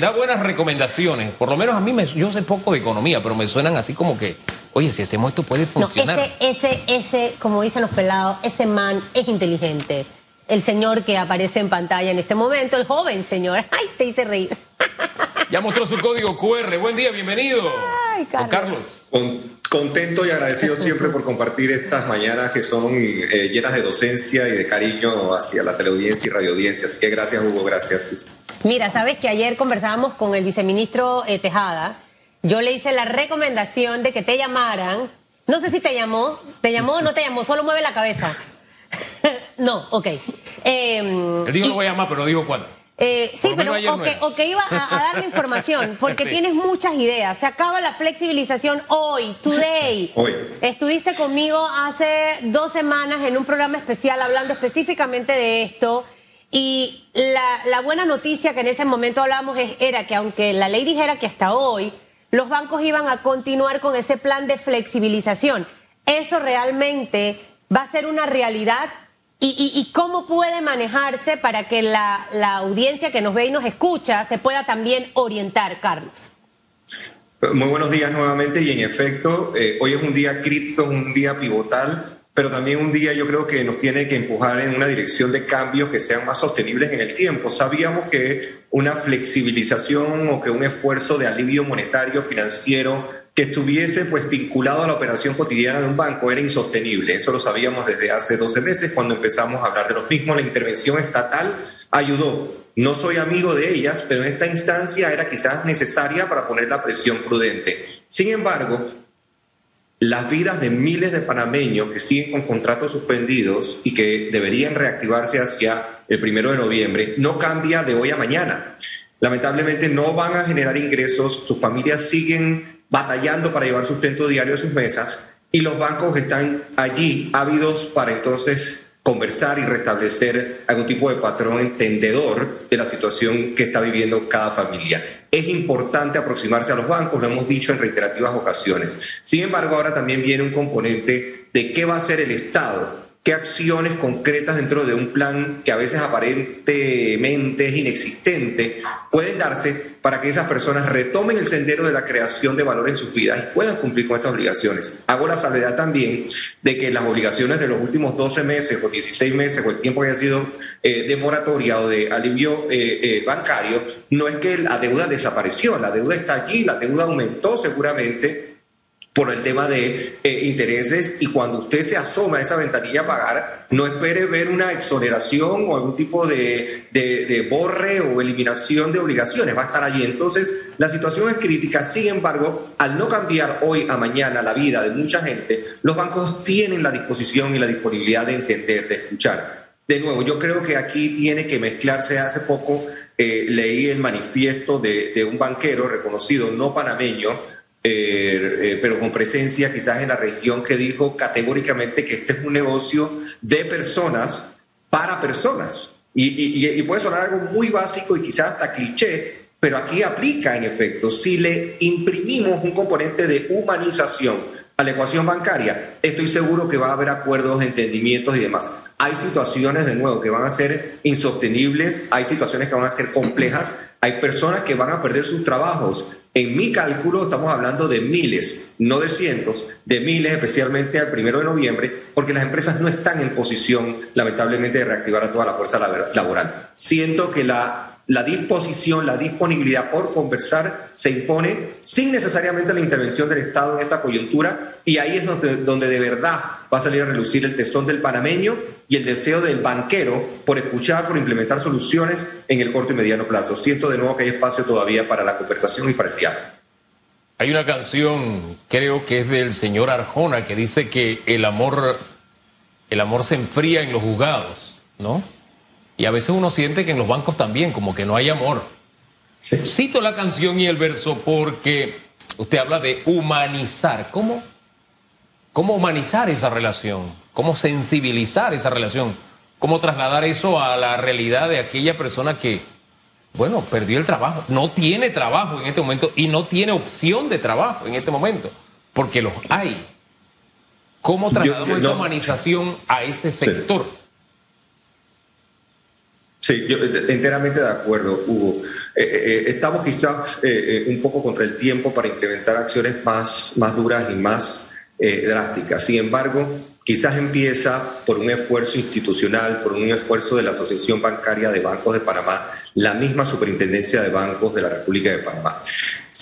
da buenas recomendaciones. Por lo menos a mí, me, yo sé poco de economía, pero me suenan así como que, oye, si hacemos esto puede funcionar. No, ese, ese, ese, como dicen los pelados, ese man es inteligente. El señor que aparece en pantalla en este momento, el joven señor. Ay, te hice reír. Ya mostró su código QR. Buen día, bienvenido. Ay, Carlos. contento y agradecido siempre por compartir estas mañanas que son eh, llenas de docencia y de cariño hacia la teleaudiencia y radioaudiencia. Así que gracias, Hugo. Gracias, Mira, sabes que ayer conversábamos con el viceministro eh, Tejada. Yo le hice la recomendación de que te llamaran. No sé si te llamó, te llamó o no te llamó, solo mueve la cabeza. no, ok. Eh, Él dijo lo voy a llamar, pero no dijo cuándo. Eh, sí, pero o que, iba a, a, darle información, porque tienes muchas ideas. Se acaba la flexibilización hoy, today. Hoy. Estuviste conmigo hace dos semanas en un programa especial hablando específicamente de esto. Y la, buena noticia que en ese momento hablamos era que aunque la ley dijera que hasta hoy los bancos iban a continuar con ese plan de flexibilización, eso realmente va a ser una realidad. Y, cómo puede manejarse para que la, audiencia que nos ve y nos escucha se pueda también orientar, Carlos. Muy buenos días nuevamente y en efecto, eh, hoy es un día crítico, un día pivotal pero también un día yo creo que nos tiene que empujar en una dirección de cambios que sean más sostenibles en el tiempo. Sabíamos que una flexibilización o que un esfuerzo de alivio monetario, financiero, que estuviese pues vinculado a la operación cotidiana de un banco era insostenible. Eso lo sabíamos desde hace 12 meses cuando empezamos a hablar de los mismos. La intervención estatal ayudó. No soy amigo de ellas, pero en esta instancia era quizás necesaria para poner la presión prudente. Sin embargo, las vidas de miles de panameños que siguen con contratos suspendidos y que deberían reactivarse hacia el primero de noviembre no cambia de hoy a mañana. Lamentablemente no van a generar ingresos, sus familias siguen batallando para llevar sustento diario a sus mesas y los bancos están allí ávidos para entonces conversar y restablecer algún tipo de patrón entendedor de la situación que está viviendo cada familia. Es importante aproximarse a los bancos, lo hemos dicho en reiterativas ocasiones. Sin embargo, ahora también viene un componente de qué va a hacer el Estado qué acciones concretas dentro de un plan que a veces aparentemente es inexistente pueden darse para que esas personas retomen el sendero de la creación de valor en sus vidas y puedan cumplir con estas obligaciones. Hago la salvedad también de que las obligaciones de los últimos 12 meses o 16 meses o el tiempo que haya sido eh, de moratoria o de alivio eh, eh, bancario, no es que la deuda desapareció, la deuda está allí, la deuda aumentó seguramente por el tema de eh, intereses y cuando usted se asoma a esa ventanilla a pagar, no espere ver una exoneración o algún tipo de, de, borre o eliminación de obligaciones, va a estar allí. Entonces, la situación es crítica, sin embargo, al no cambiar hoy a mañana la vida de mucha gente, los bancos tienen la disposición y la disponibilidad de entender, de escuchar. De nuevo, yo creo que aquí tiene que mezclarse, hace poco eh, leí el manifiesto de, de un banquero reconocido, no panameño, eh, eh, pero con presencia quizás en la región que dijo categóricamente que este es un negocio de personas para personas. Y, puede sonar algo muy básico y quizás hasta cliché, pero aquí aplica en efecto. Si le imprimimos un componente de humanización a la ecuación bancaria, estoy seguro que va a haber acuerdos, entendimientos y demás. Hay situaciones, de nuevo, que van a ser insostenibles, hay situaciones que van a ser complejas, hay personas que van a perder sus trabajos, en mi cálculo estamos hablando de miles, no de cientos, de miles, especialmente al primero de noviembre, porque las empresas no están en posición, lamentablemente, de reactivar a toda la fuerza laboral. Siento que la, la disposición, la disponibilidad por conversar se impone sin necesariamente la intervención del Estado en esta coyuntura, y ahí es donde, donde de verdad va a salir a relucir el tesón del panameño y el deseo del banquero por escuchar, por implementar soluciones en el corto y mediano plazo. Siento de nuevo que hay espacio todavía para la conversación y para el diálogo. Hay una canción, creo que es del señor Arjona, que dice que el amor, el amor se enfría en los juzgados, ¿no? Y a veces uno siente que en los bancos también, como que no hay amor. Cito la canción y el verso porque usted habla de humanizar. ¿Cómo? ¿Cómo humanizar esa relación? cómo sensibilizar esa relación, cómo trasladar eso a la realidad de aquella persona que, bueno, perdió el trabajo, no tiene trabajo en este momento y no tiene opción de trabajo en este momento, porque los hay. ¿Cómo trasladamos esa humanización a ese sector? Sí, yo enteramente de acuerdo, Hugo. estamos quizás un poco contra el tiempo para implementar acciones más, más duras y más drásticas. Sin embargo, quizás empieza por un esfuerzo institucional, por un esfuerzo de la Asociación Bancaria de Bancos de Panamá, la misma Superintendencia de Bancos de la República de Panamá.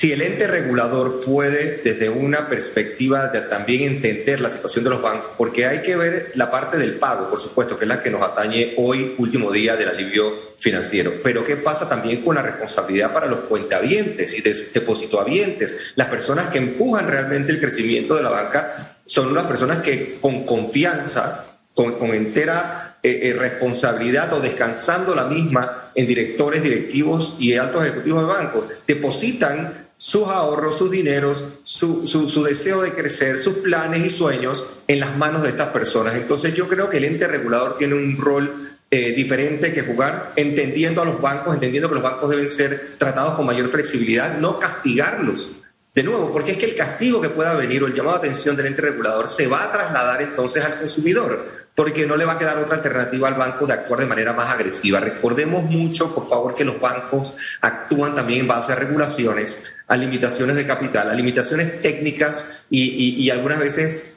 Si el ente regulador puede, desde una perspectiva de también entender la situación de los bancos, porque hay que ver la parte del pago, por supuesto, que es la que nos atañe hoy, último día del alivio financiero. Pero ¿qué pasa también con la responsabilidad para los cuentavientes y depositohabientes? Las personas que empujan realmente el crecimiento de la banca son unas personas que con confianza, con, con entera eh, eh, responsabilidad o descansando la misma en directores, directivos y altos ejecutivos de bancos, depositan sus ahorros, sus dineros, su, su, deseo de crecer, sus planes y sueños en las manos de estas personas. Entonces yo creo que el ente regulador tiene un rol eh, diferente que jugar, entendiendo a los bancos, entendiendo que los bancos deben ser tratados con mayor flexibilidad, no castigarlos. De nuevo, porque es que el castigo que pueda venir o el llamado de atención del ente regulador se va a trasladar entonces al consumidor porque no le va a quedar otra alternativa al banco de actuar de manera más agresiva. Recordemos mucho, por favor, que los bancos actúan también en base a regulaciones, a limitaciones de capital, a limitaciones técnicas y, algunas veces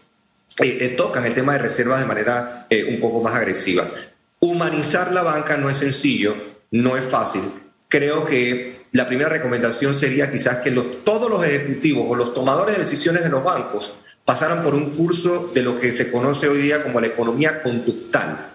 eh, eh, tocan el tema de reservas de manera eh, un poco más agresiva. Humanizar la banca no es sencillo, no es fácil. Creo que la primera recomendación sería quizás que todos los ejecutivos o los tomadores de decisiones de los bancos pasaron por un curso de lo que se conoce hoy día como la economía conductal,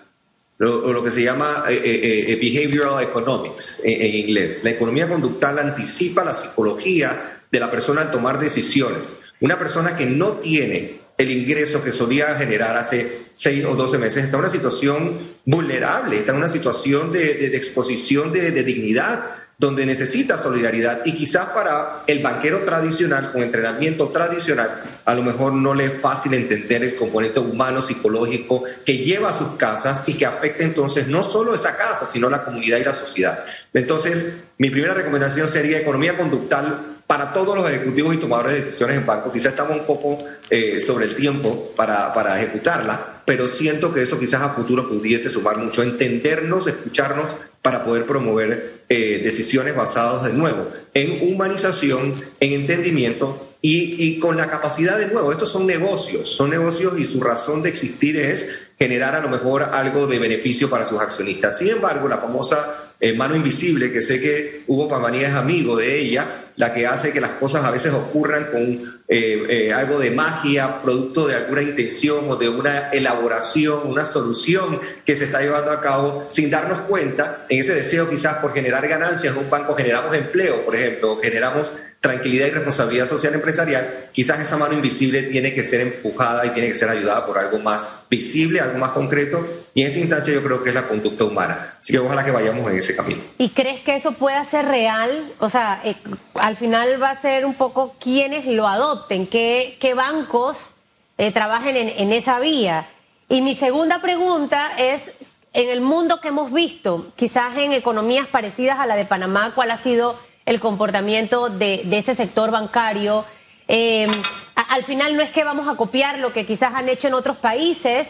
o lo que se llama eh, eh, eh, behavioral economics en, inglés. La economía conductal anticipa la psicología de la persona al tomar decisiones. Una persona que no tiene el ingreso que solía generar hace seis o doce meses está en una situación vulnerable, está en una situación de exposición de, de dignidad donde necesita solidaridad y quizás para el banquero tradicional, con entrenamiento tradicional, a lo mejor no le es fácil entender el componente humano, psicológico que lleva a sus casas y que afecta entonces no solo esa casa, sino la comunidad y la sociedad. Entonces, mi primera recomendación sería economía conductal para todos los ejecutivos y tomadores de decisiones en bancos. Quizás estamos un poco eh, sobre el tiempo para, para ejecutarla, pero siento que eso quizás a futuro pudiese sumar mucho, entendernos, escucharnos para poder promover eh, decisiones basadas de nuevo en humanización, en entendimiento y, y, con la capacidad de nuevo. Estos son negocios, son negocios y su razón de existir es generar a lo mejor algo de beneficio para sus accionistas. Sin embargo, la famosa eh, mano invisible, que sé que Hugo Famanía es amigo de ella, la que hace que las cosas a veces ocurran con eh, eh, algo de magia, producto de alguna intención o de una elaboración, una solución que se está llevando a cabo sin darnos cuenta, en ese deseo quizás por generar ganancias un banco, generamos empleo, por ejemplo, generamos tranquilidad y responsabilidad social empresarial, quizás esa mano invisible tiene que ser empujada y tiene que ser ayudada por algo más visible, algo más concreto. Y en esta instancia yo creo que es la conducta humana. Así que ojalá que vayamos en ese camino. ¿Y crees que eso pueda ser real? O sea, eh, al final va a ser un poco quienes lo adopten, qué, qué bancos eh, trabajen en, en esa vía. Y mi segunda pregunta es, en el mundo que hemos visto, quizás en economías parecidas a la de Panamá, ¿cuál ha sido el comportamiento de, ese sector bancario. Eh, al final no es que vamos a copiar lo que quizás han hecho en otros países,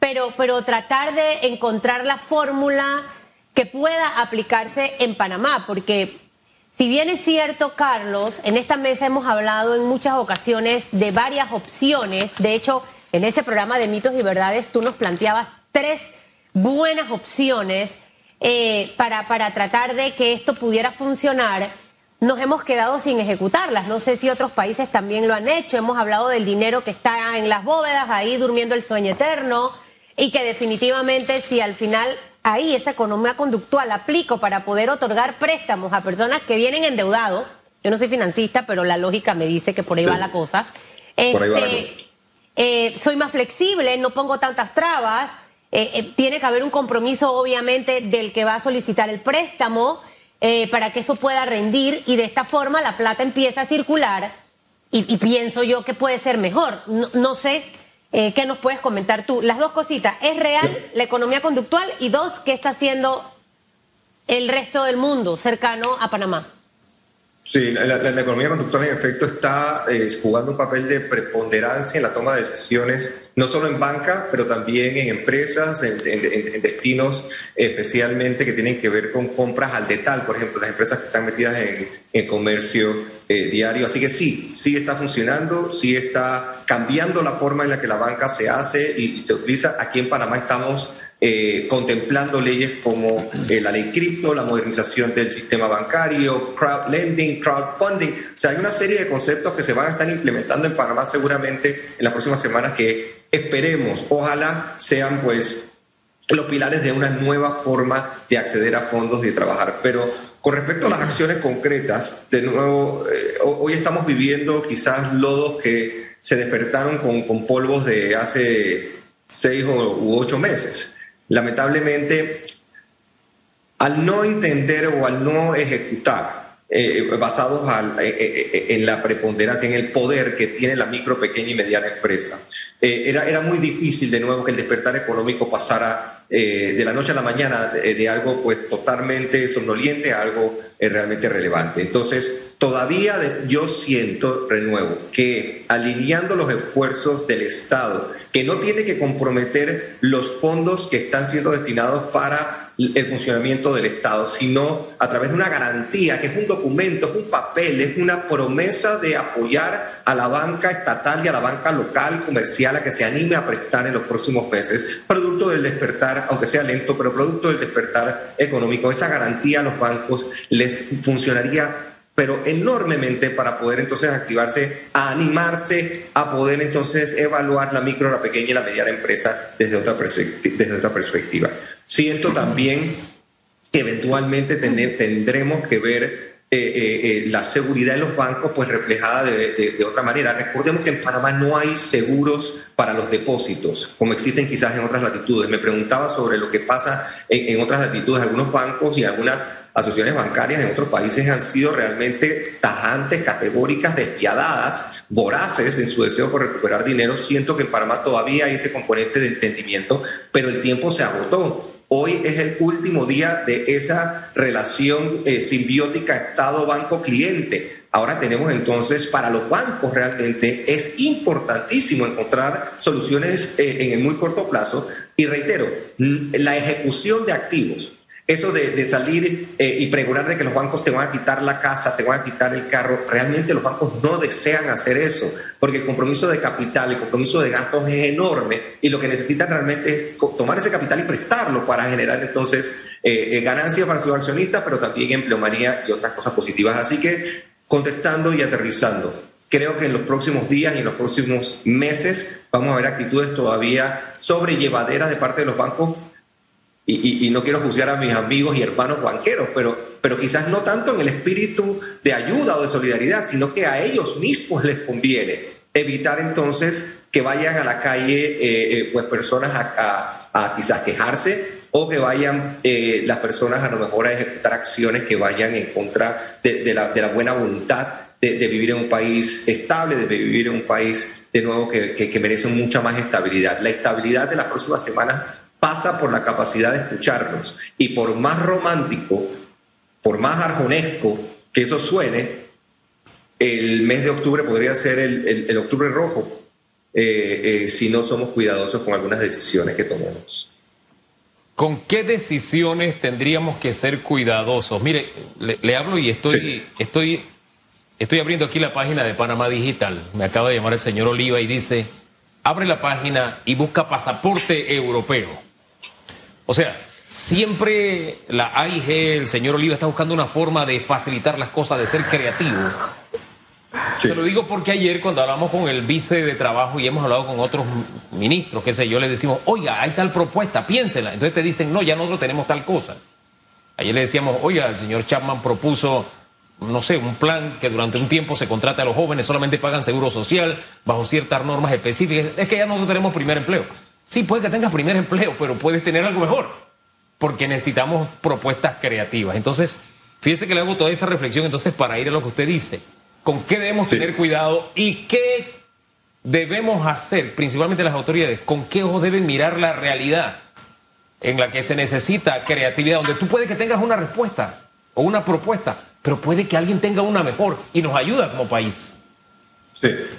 pero, pero tratar de encontrar la fórmula que pueda aplicarse en Panamá, porque si bien es cierto, Carlos, en esta mesa hemos hablado en muchas ocasiones de varias opciones, de hecho, en ese programa de mitos y verdades tú nos planteabas tres buenas opciones eh, para, para tratar de que esto pudiera funcionar, nos hemos quedado sin ejecutarlas. No sé si otros países también lo han hecho. Hemos hablado del dinero que está en las bóvedas, ahí durmiendo el sueño eterno, y que definitivamente si al final ahí esa economía conductual aplico para poder otorgar préstamos a personas que vienen endeudados, yo no soy financista, pero la lógica me dice que por ahí va la cosa. por ahí va la este, cosa. Eh, soy más flexible, no pongo tantas trabas eh, eh, tiene que haber un compromiso, obviamente, del que va a solicitar el préstamo eh, para que eso pueda rendir y de esta forma la plata empieza a circular y, pienso yo que puede ser mejor. No, sé qué nos puedes comentar tú. Las dos cositas, ¿es real la economía conductual? Y dos, ¿qué está haciendo el resto del mundo cercano a Panamá? Sí, la, economía conductual en efecto está eh, jugando un papel de preponderancia en la toma de decisiones, no solo en banca, pero también en empresas, en, destinos especialmente que tienen que ver con compras al detal, por ejemplo, las empresas que están metidas en, comercio eh, diario. Así que sí, sí está funcionando, sí está cambiando la forma en la que la banca se hace y se utiliza. Aquí en Panamá estamos eh, contemplando leyes como eh, la ley cripto, la modernización del sistema bancario, crowd lending, crowdfunding. O sea, hay una serie de conceptos que se van a estar implementando en Panamá seguramente en las próximas semanas que esperemos, ojalá sean pues los pilares de una nueva forma de acceder a fondos y de trabajar. Pero con respecto a las acciones concretas, de nuevo, eh, hoy estamos viviendo quizás lodos que se despertaron con, con polvos de hace seis u ocho meses lamentablemente, al no entender o al no ejecutar, eh, basados eh, eh, en la preponderancia, en el poder que tiene la micro, pequeña y mediana empresa, era, era muy difícil de nuevo que el despertar económico pasara de la noche a la mañana de, algo pues totalmente somnoliente a algo realmente relevante. Entonces, todavía yo siento, renuevo, que alineando los esfuerzos del Estado, que no tiene que comprometer los fondos que están siendo destinados para el funcionamiento del Estado, sino a través de una garantía, que es un documento, es un papel, es una promesa de apoyar a la banca estatal y a la banca local, comercial, a que se anime a prestar en los próximos meses, producto del despertar, aunque sea lento, pero producto del despertar económico. Esa garantía a los bancos les funcionaría pero enormemente para poder entonces activarse, a animarse, a poder entonces evaluar la micro, la pequeña y la mediana empresa desde otra, desde otra perspectiva. Siento también que eventualmente tendremos que ver eh, eh, eh, la seguridad en los bancos pues reflejada de, otra manera. Recordemos que en Panamá no hay seguros para los depósitos, como existen quizás en otras latitudes. Me preguntaba sobre lo que pasa en, otras latitudes. Algunos bancos y algunas asociaciones bancarias en otros países han sido realmente tajantes, categóricas, despiadadas, voraces en su deseo por recuperar dinero. Siento que en Panamá todavía hay ese componente de entendimiento, pero el tiempo se agotó. Hoy es el último día de esa relación eh, simbiótica Estado-banco-cliente. Ahora tenemos entonces, para los bancos realmente es importantísimo encontrar soluciones eh, en el muy corto plazo. Y reitero, la ejecución de activos eso de, salir eh, y pregonar de que los bancos te van a quitar la casa, te van a quitar el carro, realmente los bancos no desean hacer eso, porque el compromiso de capital, el compromiso de gastos es enorme y lo que necesitan realmente es tomar ese capital y prestarlo para generar entonces eh, eh, ganancias para sus accionistas, pero también empleomanía y otras cosas positivas. Así que contestando y aterrizando, creo que en los próximos días y en los próximos meses vamos a ver actitudes todavía sobrellevaderas de parte de los bancos y, no quiero juzgar a mis amigos y hermanos banqueros, pero, pero quizás no tanto en el espíritu de ayuda o de solidaridad, sino que a ellos mismos les conviene evitar entonces que vayan a la calle eh, eh, pues personas a, quizás quejarse o que vayan eh, las personas a lo mejor a ejecutar acciones que vayan en contra de, la, buena voluntad de, vivir en un país estable, de vivir en un país de nuevo que, que merece mucha más estabilidad. La estabilidad de las próximas semanas pasa por la capacidad de escucharnos. Y por más romántico, por más arjonesco que eso suene, el mes de octubre podría ser el, octubre rojo eh, eh, si no somos cuidadosos con algunas decisiones que tomemos. ¿Con qué decisiones tendríamos que ser cuidadosos? Mire, le, hablo y estoy, estoy, estoy abriendo aquí la página de Panamá Digital. Me acaba de llamar el señor Oliva y dice, abre la página y busca pasaporte europeo. O sea, siempre la AIG, el señor Oliva, está buscando una forma de facilitar las cosas, de ser creativo. Se lo digo porque ayer cuando hablamos con el vice de trabajo y hemos hablado con otros ministros, qué sé yo, le decimos, oiga, hay tal propuesta, piénsela. Entonces te dicen, no, ya nosotros tenemos tal cosa. Ayer le decíamos, oiga, el señor Chapman propuso, no sé, un plan que durante un tiempo se contrate a los jóvenes, solamente pagan seguro social bajo ciertas normas específicas. Es que ya nosotros tenemos primer empleo. Sí, puede que tengas primer empleo, pero puedes tener algo mejor, porque necesitamos propuestas creativas. Entonces, fíjese que le hago toda esa reflexión entonces para ir a lo que usted dice. ¿Con qué debemos tener cuidado y qué debemos hacer, principalmente las autoridades? ¿Con qué ojos deben mirar la realidad en la que se necesita creatividad, donde tú puedes que tengas una respuesta o una propuesta, pero puede que alguien tenga una mejor y nos ayuda como país. Sí. Eh,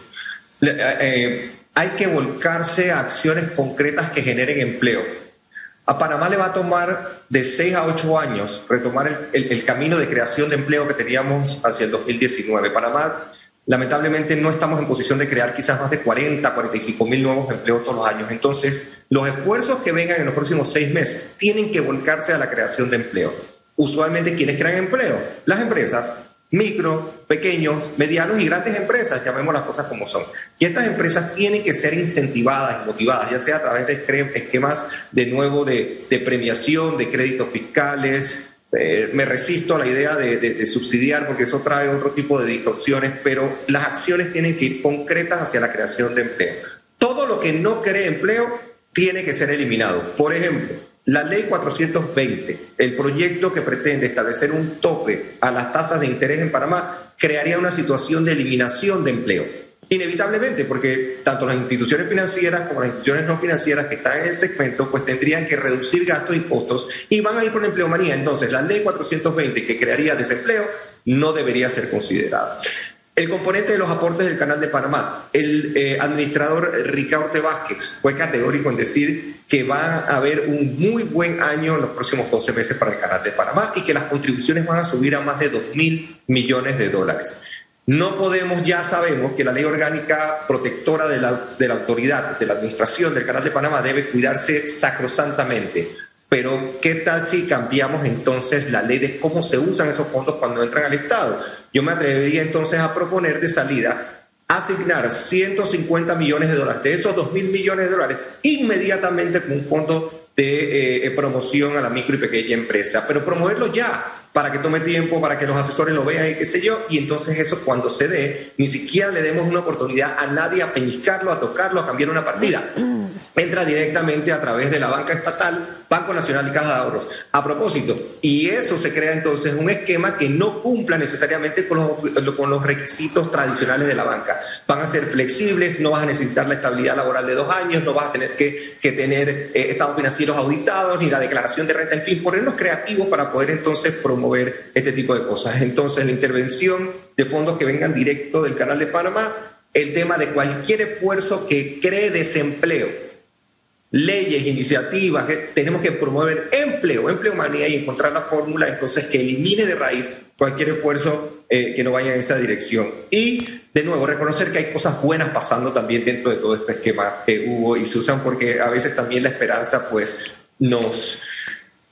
eh, hay que volcarse a acciones concretas que generen empleo. A Panamá le va a tomar de 6 a 8 años retomar el, el, camino de creación de empleo que teníamos hacia el 2019. Panamá, lamentablemente, no estamos en posición de crear quizás más de 40, 45 mil nuevos empleos todos los años. Entonces, los esfuerzos que vengan en los próximos seis meses tienen que volcarse a la creación de empleo. Usualmente, ¿quiénes crean empleo? Las empresas micro, pequeños, medianos y grandes empresas, llamemos las cosas como son. Y estas empresas tienen que ser incentivadas y motivadas, ya sea a través de esquemas de nuevo de, premiación, de créditos fiscales. Eh, me resisto a la idea de, de, subsidiar porque eso trae otro tipo de distorsiones, pero las acciones tienen que ir concretas hacia la creación de empleo. Todo lo que no cree empleo tiene que ser eliminado. Por ejemplo, la ley 420, el proyecto que pretende establecer un tope a las tasas de interés en Panamá, crearía una situación de eliminación de empleo. Inevitablemente, porque tanto las instituciones financieras como las instituciones no financieras que están en el segmento, pues tendrían que reducir gastos y costos y van a ir por la empleomanía. Entonces, la ley 420 que crearía desempleo no debería ser considerada. El componente de los aportes del Canal de Panamá. El eh, administrador Ricardo Vázquez fue categórico en decir que va a haber un muy buen año en los próximos 12 meses para el Canal de Panamá y que las contribuciones van a subir a más de 2 mil millones de dólares. No podemos, ya sabemos que la ley orgánica protectora de la, de la autoridad, de la administración del Canal de Panamá debe cuidarse sacrosantamente. Pero, ¿qué tal si cambiamos entonces la ley de cómo se usan esos fondos cuando entran al Estado? Yo me atrevería entonces a proponer de salida asignar 150 millones de dólares, de esos 2 mil millones de dólares, inmediatamente con un fondo de eh, promoción a la micro y pequeña empresa, pero promoverlo ya, para que tome tiempo, para que los asesores lo vean y qué sé yo, y entonces eso cuando se dé, ni siquiera le demos una oportunidad a nadie a peñiscarlo, a tocarlo, a cambiar una partida. Entra directamente a través de la banca estatal, Banco Nacional y Caja de Ahorros. A propósito, y eso se crea entonces un esquema que no cumpla necesariamente con los, requisitos tradicionales de la banca. Van a ser flexibles, no vas a necesitar la estabilidad laboral de dos años, no vas a tener que, tener eh, estados financieros auditados, ni la declaración de renta, en fin, ponernos creativos para poder entonces promover ver este tipo de cosas. Entonces, la intervención de fondos que vengan directo del Canal de Panamá, el tema de cualquier esfuerzo que cree desempleo, leyes, iniciativas, que tenemos que promover empleo, empleomanía y encontrar la fórmula entonces que elimine de raíz cualquier esfuerzo eh, que no vaya en esa dirección. Y de nuevo, reconocer que hay cosas buenas pasando también dentro de todo este esquema que hubo y se usan porque a veces también la esperanza pues nos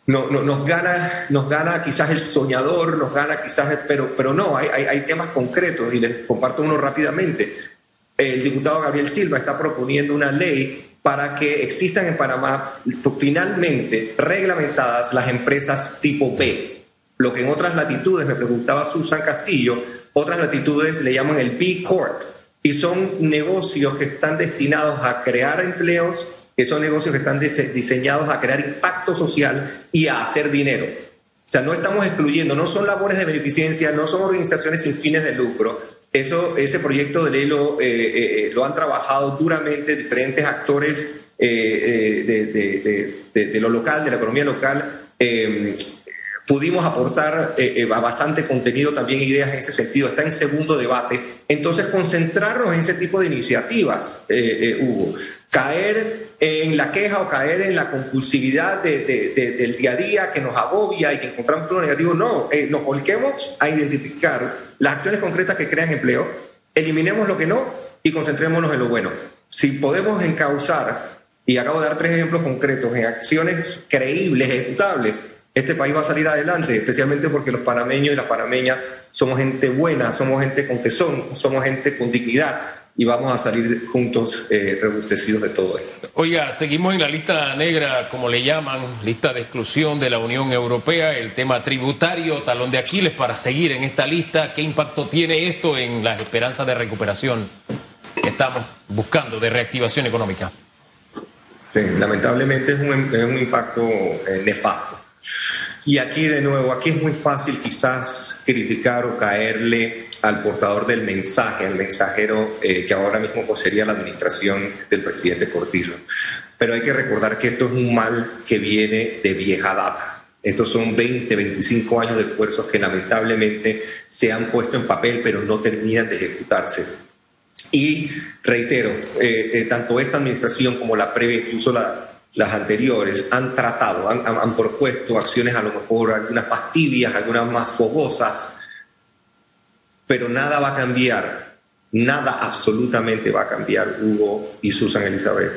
no, no, nos, gana, nos gana quizás el soñador, nos gana quizás, pero, pero no, hay, hay, temas concretos y les comparto uno rápidamente. El diputado Gabriel Silva está proponiendo una ley para que existan en Panamá finalmente reglamentadas las empresas tipo B. Lo que en otras latitudes, me preguntaba Susan Castillo, otras latitudes le llaman el B Corp y son negocios que están destinados a crear empleos que son negocios que están diseñados a crear impacto social y a hacer dinero. O sea, no estamos excluyendo, no son labores de beneficencia, no son organizaciones sin fines de lucro. Eso, ese proyecto de ley lo, eh, eh, lo han trabajado duramente diferentes actores eh, de, de, lo local, de la economía local. pudimos aportar bastante contenido, también ideas en ese sentido. Está en segundo debate. Entonces, concentrarnos en ese tipo de iniciativas, Hugo. Caer en la queja o caer en la compulsividad del día a día que nos agobia y que encontramos todo negativo. No, eh, nos volquemos a identificar las acciones concretas que crean empleo, eliminemos lo que no y concentrémonos en lo bueno. Si podemos encauzar, y acabo de dar tres ejemplos concretos, en acciones creíbles, ejecutables, este país va a salir adelante, especialmente porque los panameños y las panameñas somos gente buena, somos gente con tesón, somos gente con dignidad y vamos a salir juntos eh, robustecidos de todo esto. Oiga, seguimos en la lista negra, como le llaman, lista de exclusión de la Unión Europea, el tema tributario, talón de Aquiles, para seguir en esta lista. ¿Qué impacto tiene esto en las esperanzas de recuperación que estamos buscando, de reactivación económica? Sí, lamentablemente es un, es un impacto eh, nefasto. Y aquí de nuevo, aquí es muy fácil quizás criticar o caerle al portador del mensaje, al mensajero eh, que ahora mismo poseería la administración del presidente Cortizo. Pero hay que recordar que esto es un mal que viene de vieja data. Estos son 20, 25 años de esfuerzos que lamentablemente se han puesto en papel, pero no terminan de ejecutarse. Y reitero, eh, eh, tanto esta administración como la previa, incluso las anteriores, han tratado, han, han, propuesto acciones a lo mejor algunas más tibias, algunas más fogosas, pero nada va a cambiar, nada absolutamente va a cambiar, Hugo y Susan Elizabeth.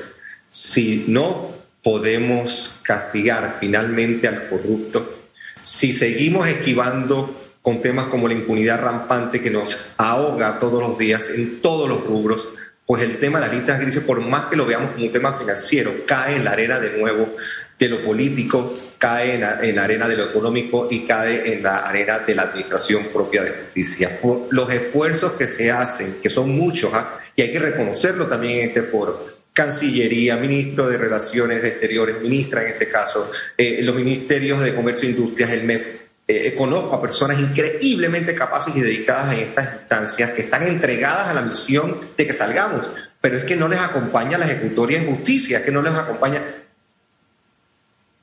Si no podemos castigar finalmente al corrupto, si seguimos esquivando con temas como la impunidad rampante que nos ahoga todos los días en todos los rubros, pues el tema de las listas grises, por más que lo veamos como un tema financiero, cae en la arena de nuevo de lo político, cae en la, arena de lo económico y cae en la arena de la administración propia de justicia. Los esfuerzos que se hacen, que son muchos, ¿ah? y hay que reconocerlo también en este foro, Cancillería, ministro de Relaciones Exteriores, ministra en este caso, eh, los ministerios de Comercio e Industrias, el MEF, eh, conozco a personas increíblemente capaces y dedicadas en estas instancias que están entregadas a la misión de que salgamos, pero es que no les acompaña la ejecutoria en justicia, es que no les acompaña...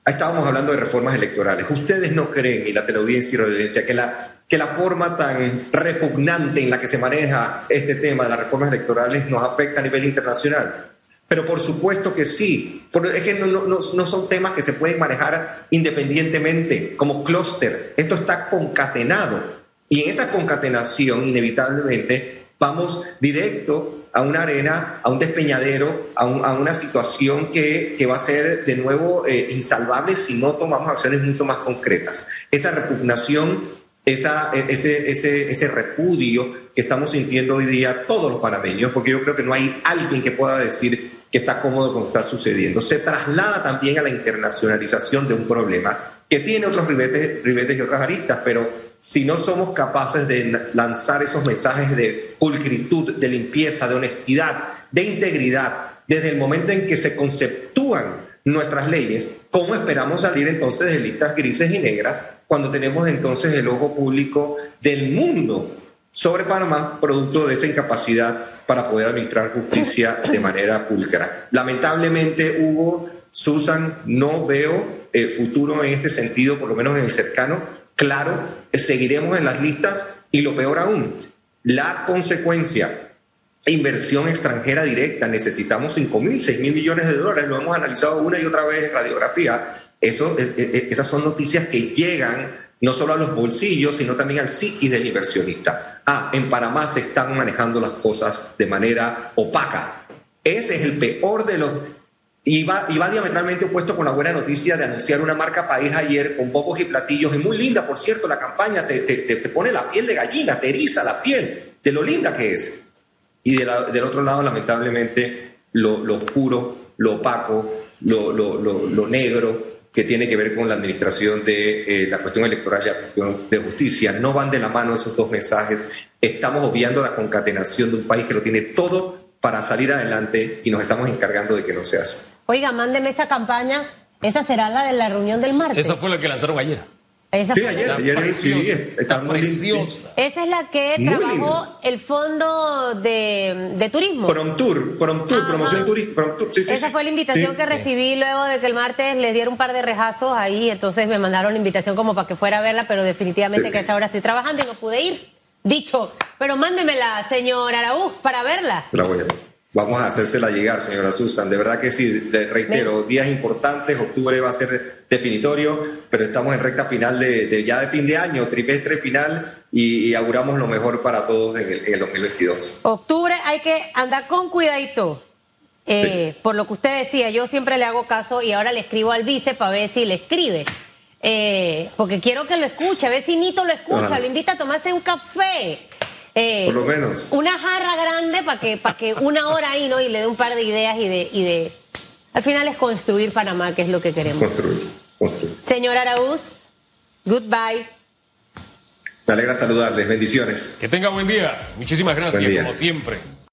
Estábamos hablando de reformas electorales. ¿Ustedes no creen, y la teleaudiencia y radioaudiencia, que la, que la forma tan repugnante en la que se maneja este tema de las reformas electorales nos afecta a nivel internacional? Pero por supuesto que sí. Es que no, no, no, son temas que se pueden manejar independientemente, como clústeres. Esto está concatenado. Y en esa concatenación, inevitablemente, vamos directo a una arena, a un despeñadero, a, una situación que, que, va a ser de nuevo eh, insalvable si no tomamos acciones mucho más concretas. Esa repugnación, e, ese, ese, ese repudio que estamos sintiendo hoy día todos los panameños, porque yo creo que no hay alguien que pueda decir que está cómodo con lo que está sucediendo. Se traslada también a la internacionalización de un problema que tiene otros ribetes, ribetes y otras aristas, pero si no somos capaces de lanzar esos mensajes de pulcritud, de limpieza, de honestidad, de integridad, desde el momento en que se conceptúan nuestras leyes, ¿cómo esperamos salir entonces de listas grises y negras cuando tenemos entonces el ojo público del mundo sobre Panamá, producto de esa incapacidad para poder administrar justicia de manera pulcra. Lamentablemente, Hugo, Susan, no veo eh, futuro en este sentido, por lo menos en el cercano. Claro, seguiremos en las listas y lo peor aún, la consecuencia, inversión extranjera directa, necesitamos 5 mil, 6 mil millones de dólares, lo hemos analizado una y otra vez en radiografía. Eso, eh, eh, esas son noticias que llegan no solo a los bolsillos, sino también al psiquis del inversionista. Ah, en Panamá se están manejando las cosas de manera opaca. Ese es el peor de los... Y va, diametralmente opuesto con la buena noticia de anunciar una marca país ayer con bobos y platillos. Y muy linda, por cierto, la campaña te, te, pone la piel de gallina, te eriza la piel de lo linda que es. Y del otro lado, lamentablemente, lo, lo oscuro, lo opaco, lo, lo, lo negro, que tiene que ver con la administración de eh, la cuestión electoral y la cuestión de justicia. No van de la mano esos dos mensajes. Estamos obviando la concatenación de un país que lo tiene todo para salir adelante y nos estamos encargando de que no sea así. Oiga, mándeme esta campaña. Esa será la de la reunión del martes. Esa fue la que lanzaron ayer. Esa sí, ayer, ayer sí, está, muy preciosa. Esa es la que trabajó el fondo de, de turismo. Promtour, Promtour, promoción turística. Esa fue la invitación que recibí luego de que el martes les dieron un par de rejazos ahí, entonces me mandaron la invitación como para que fuera a verla, pero definitivamente que a esta hora estoy trabajando y no pude ir. Dicho, pero mándemela, señor Araúz, para verla. La voy a ver. Vamos a hacérsela llegar, señora Susan. De verdad que sí, reitero, días importantes, octubre va a ser definitorio, pero estamos en recta final de, ya de fin de año, trimestre final, y, auguramos lo mejor para todos en el, 2022. Octubre hay que andar con cuidadito. Eh, por lo que usted decía, yo siempre le hago caso y ahora le escribo al vice para ver si le escribe. Eh, porque quiero que lo escuche, a ver si Nito lo escucha, lo invita a tomarse un café. Eh, Por lo menos. Una jarra grande para que, para que una hora ahí, ¿no? Y le dé un par de ideas y de, y de. Al final es construir Panamá, que es lo que queremos. Construir, construir. Señor Araúz, goodbye. Me alegra saludarles. Bendiciones. Que tenga buen día. Muchísimas gracias, como siempre.